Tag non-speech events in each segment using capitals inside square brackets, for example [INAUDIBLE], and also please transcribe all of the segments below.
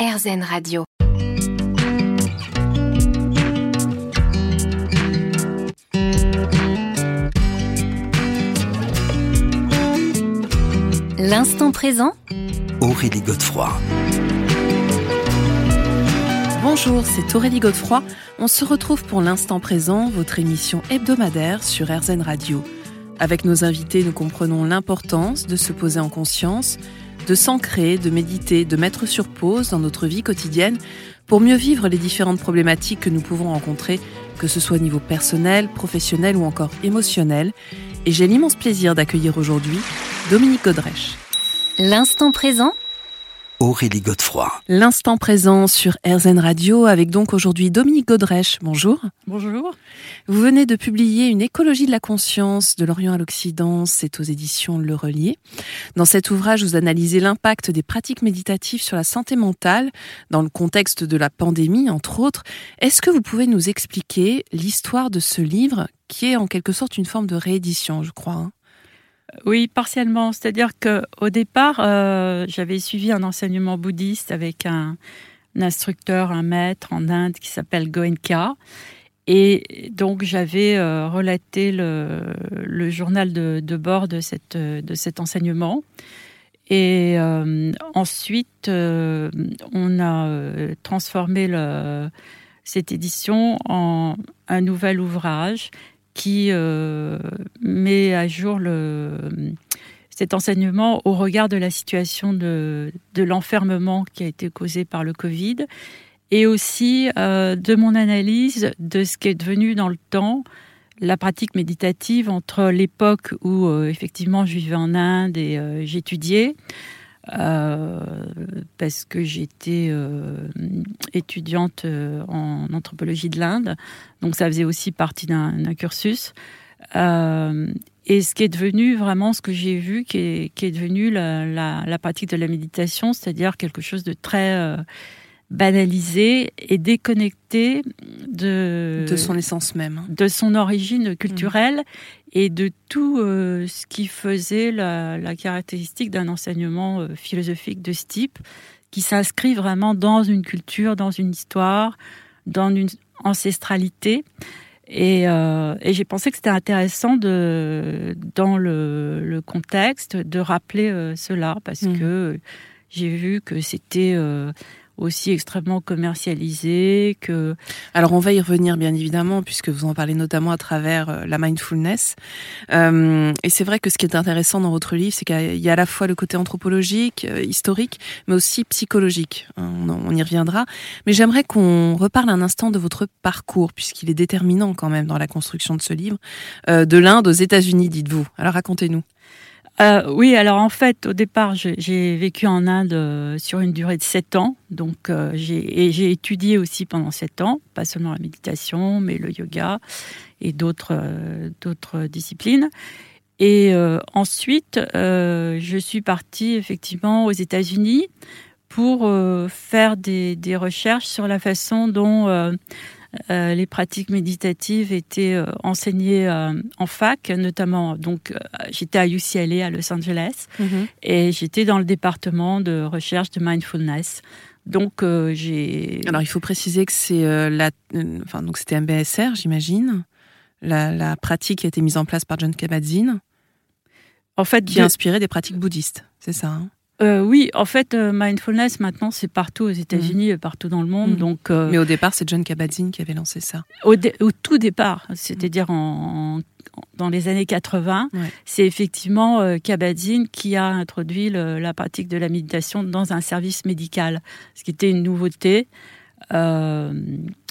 RZN Radio. L'instant présent Aurélie Godefroy. Bonjour, c'est Aurélie Godefroy. On se retrouve pour l'instant présent, votre émission hebdomadaire sur RZN Radio. Avec nos invités, nous comprenons l'importance de se poser en conscience, de s'ancrer, de méditer, de mettre sur pause dans notre vie quotidienne pour mieux vivre les différentes problématiques que nous pouvons rencontrer, que ce soit au niveau personnel, professionnel ou encore émotionnel. Et j'ai l'immense plaisir d'accueillir aujourd'hui Dominique Godrèche. L'instant présent Aurélie Godefroy. L'instant présent sur RZN Radio avec donc aujourd'hui Dominique Godrèche. Bonjour. Bonjour. Vous venez de publier Une écologie de la conscience de l'Orient à l'Occident, c'est aux éditions Le Relier. Dans cet ouvrage, vous analysez l'impact des pratiques méditatives sur la santé mentale dans le contexte de la pandémie, entre autres. Est-ce que vous pouvez nous expliquer l'histoire de ce livre qui est en quelque sorte une forme de réédition, je crois hein? Oui, partiellement. C'est-à-dire que au départ, euh, j'avais suivi un enseignement bouddhiste avec un, instructeur, un maître en Inde qui s'appelle Goenka. Et donc j'avais euh, relaté le, journal de, bord de, cette, de cet enseignement. Et euh, ensuite, on a transformé cette édition en un nouvel ouvrage qui euh, met à jour cet enseignement au regard de la situation de, de l'enfermement qui a été causé par le Covid et aussi euh, de mon analyse de ce qui est devenu dans le temps la pratique méditative entre l'époque où euh, effectivement je vivais en Inde et j'étudiais euh, parce que j'étais euh, étudiante euh, en anthropologie de l'Inde, donc ça faisait aussi partie d'un cursus. et ce qui est devenu vraiment ce que j'ai vu, qui est, qui est devenu la, la, la, pratique de la méditation, c'est-à-dire quelque chose de très banalisé et déconnecté de, de son essence même, hein. de son origine culturelle mmh. et de tout euh, ce qui faisait la, la caractéristique d'un enseignement euh, philosophique de ce type, qui s'inscrit vraiment dans une culture, dans une histoire, dans une ancestralité. Et, euh, et j'ai pensé que c'était intéressant de, dans le, le, contexte de rappeler euh, cela parce mmh. que j'ai vu que c'était euh, aussi extrêmement commercialisé. Que... Alors on va y revenir bien évidemment puisque vous en parlez notamment à travers euh, la mindfulness. Euh, et c'est vrai que ce qui est intéressant dans votre livre, c'est qu'il y a à la fois le côté anthropologique, euh, historique, mais aussi psychologique. On, y reviendra. Mais j'aimerais qu'on reparle un instant de votre parcours puisqu'il est déterminant quand même dans la construction de ce livre. De l'Inde aux États-Unis, dites-vous. Alors racontez-nous. Euh, oui, alors en fait, au départ, j'ai vécu en Inde euh, sur une durée de 7 ans. Donc, euh, j'ai étudié aussi pendant 7 ans, pas seulement la méditation, mais le yoga et d'autres disciplines. Et ensuite, je suis partie effectivement aux États-Unis pour faire des, recherches sur la façon dont euh, les pratiques méditatives étaient euh, enseignées euh, en fac, notamment. Donc, j'étais à UCLA à Los Angeles mhm. et j'étais dans le département de recherche de mindfulness. Donc, j'ai. Alors, il faut préciser que c'est la, enfin, donc c'était MBSR, j'imagine. La, la, pratique qui a été mise en place par John Kabat-Zinn. En fait, qui inspiré des pratiques bouddhistes, c'est ça hein? Euh, oui, en fait, euh, mindfulness maintenant c'est partout aux États-Unis, et mhm. partout dans le monde. Mhm. Donc, euh, mais au départ, c'est John Kabat-Zinn qui avait lancé ça. Au, tout départ, c'est-à-dire en, dans les années 80, c'est effectivement Kabat-Zinn qui a introduit la pratique de la méditation dans un service médical, ce qui était une nouveauté.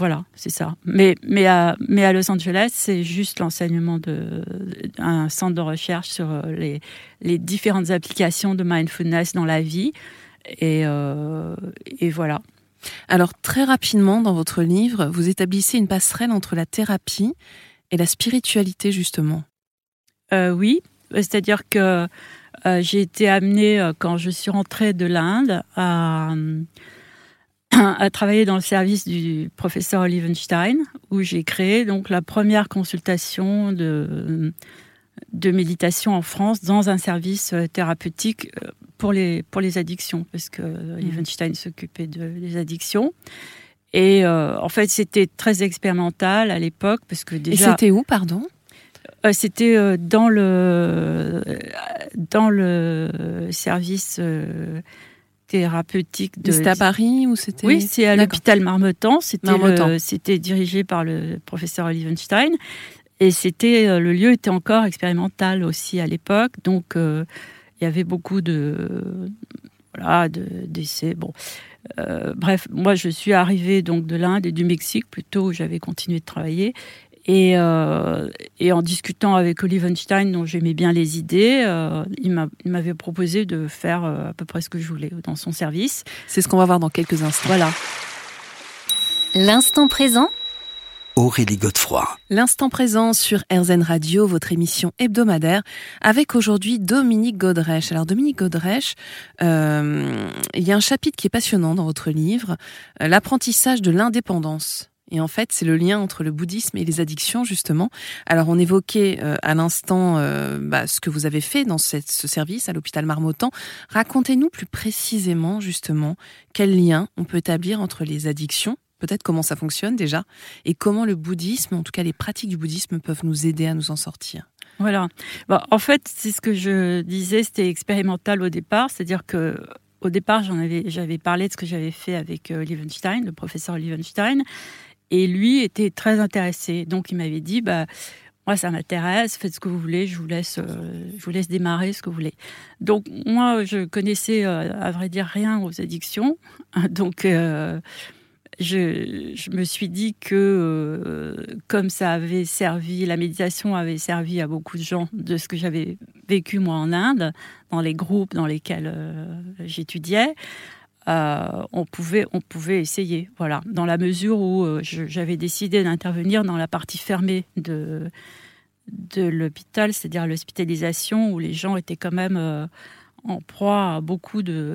Voilà, c'est ça. Mais, mais, à, mais à Los Angeles, c'est juste l'enseignement d'un centre de recherche sur euh, les, les, différentes applications de mindfulness dans la vie. Et, euh, et voilà. Alors, très rapidement, dans votre livre, vous établissez une passerelle entre la thérapie et la spiritualité, justement. Euh, oui, c'est-à-dire que j'ai été amenée, quand je suis rentrée de l'Inde, à à travailler dans le service du professeur Olivenstein, où j'ai créé donc la première consultation de, de méditation en France dans un service euh, thérapeutique euh, pour les, pour les addictions, parce que. Liebenstein s'occupait de, des addictions. Et euh, en fait, c'était très expérimental à l'époque, parce que Et déjà, c'était où, pardon? Euh, c'était euh, dans le dans le service thérapeutique de. C'était à Paris ou c'était Oui, c'est à l'hôpital Marmottan. C'était le- c'était dirigé par le professeur Olivenstein. Et c'était euh, le lieu était encore expérimental aussi à l'époque. Donc euh, il y avait beaucoup de voilà de d'essais. Bon, Euh, bref, moi je suis arrivée donc de l'Inde et du Mexique plutôt où j'avais continué de travailler. Et, euh, et en discutant avec Olivenstein, dont j'aimais bien les idées, euh, il m'a- il m'avait proposé de faire euh, à peu près ce que je voulais dans son service. C'est ce qu'on va voir dans quelques instants. Voilà. L'instant présent Aurélie Godefroy. L'instant présent sur RZN Radio, votre émission hebdomadaire, avec aujourd'hui Dominique Godrèche. Alors Dominique Godrèche, euh, il y a un chapitre qui est passionnant dans votre livre, euh, l'apprentissage de l'indépendance. Et en fait, c'est le lien entre le bouddhisme et les addictions, justement. Alors, on évoquait euh, à l'instant euh, bah, ce que vous avez fait dans ce service à l'hôpital Marmottan. Racontez-nous plus précisément, justement, quel lien on peut établir entre les addictions, peut-être comment ça fonctionne déjà, et comment le bouddhisme, en tout cas les pratiques du bouddhisme, peuvent nous aider à nous en sortir. Voilà. Bah, en fait, c'est ce que je disais, c'était expérimental au départ, c'est-à-dire que au départ, j'en avais, j'avais parlé de ce que j'avais fait avec euh, le professeur Liebenstein, et lui était très intéressé. Donc, il m'avait dit, bah, moi, ça m'intéresse, faites ce que vous voulez, je vous laisse, euh, je vous laisse démarrer ce que vous voulez. Donc, moi, je connaissais, euh, à vrai dire, rien aux addictions. [LAUGHS] Donc, euh, je, je me suis dit que comme ça avait servi, la méditation avait servi à beaucoup de gens de ce que j'avais vécu moi en Inde, dans les groupes dans lesquels j'étudiais, on, pouvait, on pouvait essayer. Voilà, dans la mesure où euh, j'avais décidé d'intervenir dans la partie fermée de, de l'hôpital, c'est-à-dire l'hospitalisation, où les gens étaient quand même euh, en proie à beaucoup de...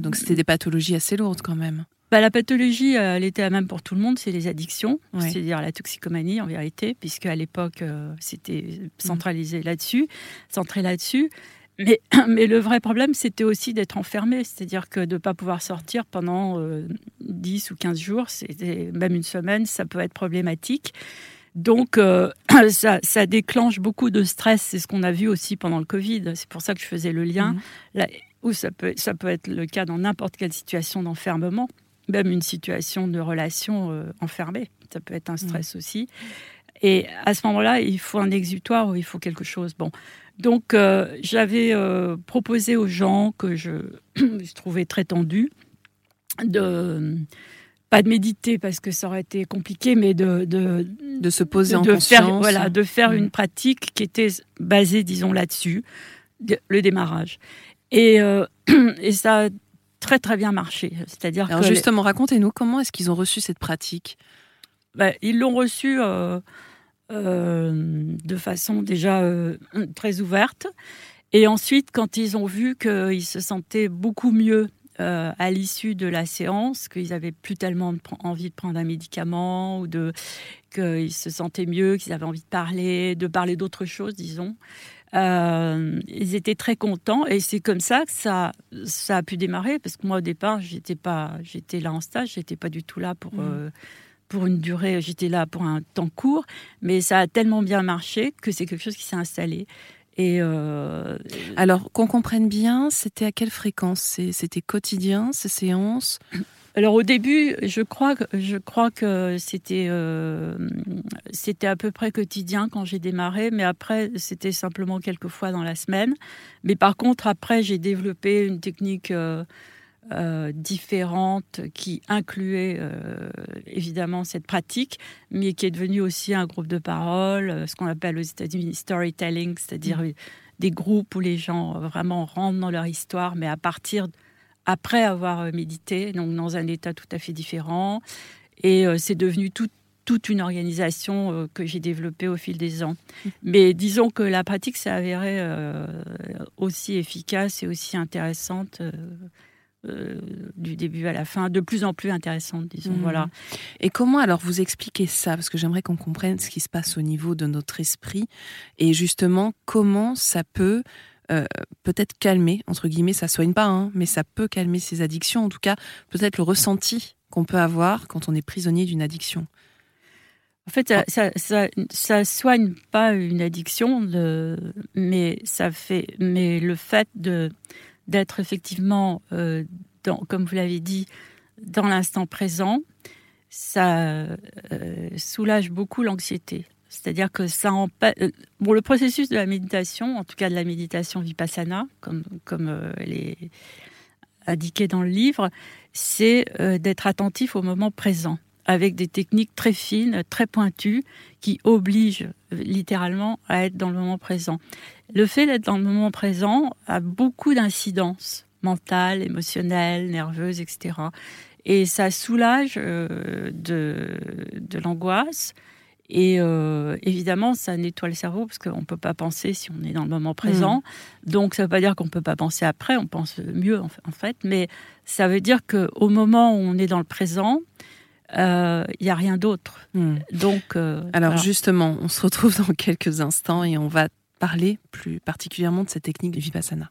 Donc c'était des pathologies assez lourdes quand même. Bah, la pathologie, euh, elle était la même pour tout le monde, c'est les addictions, c'est-à-dire la toxicomanie en vérité, puisque à l'époque euh, c'était centralisé là-dessus, centré là-dessus. Mais, [CLEARS THROAT] mais le vrai problème, c'était aussi d'être enfermé, c'est-à-dire que de ne pas pouvoir sortir pendant euh, 10 ou 15 jours, c'était même une semaine, ça peut être problématique. Donc, euh, [CLEARS THROAT] ça, ça déclenche beaucoup de stress. C'est ce qu'on a vu aussi pendant le Covid. C'est pour ça que je faisais le lien. Mhm. Là, où ça peut, ça peut être le cas dans n'importe quelle situation d'enfermement, même une situation de relation euh, enfermée. Ça peut être un stress aussi. Et à ce moment-là, il faut un exutoire ou il faut quelque chose. Bon. Donc, euh, j'avais euh, proposé aux gens que je, [CLEARS THROAT] je trouvais très tendus de pas de méditer parce que ça aurait été compliqué, mais de, de, De se poser en de conscience. faire, voilà, de faire Mm. une pratique qui était basée, disons, là-dessus, de- le démarrage. Et, euh, [CLEARS THROAT] et ça a très très bien marché. C'est-à-dire Alors que les- justement, racontez-nous comment est-ce qu'ils ont reçu cette pratique? Bah, ils l'ont reçu euh, de façon déjà euh, très ouverte. Et ensuite, quand ils ont vu qu'ils se sentaient beaucoup mieux euh, à l'issue de la séance, qu'ils avaient plus tellement de envie de prendre un médicament ou de qu'ils se sentaient mieux, qu'ils avaient envie de parler, de parler d'autre chose, disons. euh, ils étaient très contents et c'est comme ça que ça, ça a pu démarrer parce que moi au départ j'étais pas j'étais là en stage j'étais pas du tout là pour euh, pour une durée j'étais là pour un temps court mais ça a tellement bien marché que c'est quelque chose qui s'est installé. Et euh, Alors qu'on comprenne bien, c'était à quelle fréquence? C'était quotidien ces séances? Alors au début, je crois que je crois que c'était euh, c'était à peu près quotidien quand j'ai démarré, mais après c'était simplement quelques fois dans la semaine. Mais par contre après j'ai développé une technique euh, euh, différente qui incluait euh, évidemment cette pratique, mais qui est devenue aussi un groupe de parole, euh, ce qu'on appelle aux États-Unis storytelling, c'est-à-dire des groupes où les gens euh, vraiment rentrent dans leur histoire, mais à partir après avoir médité, donc dans un état tout à fait différent. Et euh, c'est devenu tout- toute une organisation que j'ai développée au fil des ans. Mais disons que la pratique s'est avérée aussi efficace et aussi intéressante. Euh, du début à la fin, de plus en plus intéressante, disons. Mhm. Voilà. Et comment alors vous expliquez ça? Parce que j'aimerais qu'on comprenne ce qui se passe au niveau de notre esprit et justement comment ça peut euh, peut-être calmer, entre guillemets, ça soigne pas, hein, mais ça peut calmer ces addictions, en tout cas peut-être le ressenti qu'on peut avoir quand on est prisonnier d'une addiction? En fait, ça, ça, soigne pas une addiction, de, mais ça fait, mais le fait de d'être effectivement, euh, comme vous l'avez dit, dans l'instant présent, ça euh, soulage beaucoup l'anxiété. C'est-à-dire que ça empêche. Euh, bon, le processus de la méditation, en tout cas de la méditation vipassana, comme, elle est indiquée dans le livre, c'est d'être attentif au moment présent, avec des techniques très fines, très pointues, qui obligent littéralement à être dans le moment présent. Le fait d'être dans le moment présent a beaucoup d'incidences mentales, émotionnelles, nerveuses, etc. Et ça soulage euh, de, de l'angoisse. Et euh, évidemment, ça nettoie le cerveau parce qu'on ne peut pas penser si on est dans le moment présent. Mmh. Donc, ça ne veut pas dire qu'on ne peut pas penser après, on pense mieux en fait. Mais ça veut dire qu'au moment où on est dans le présent, il euh, n'y a rien d'autre. Mmh. Donc, Alors justement, on se retrouve dans [LAUGHS] quelques instants et on va parler plus particulièrement de cette technique de Vipassana.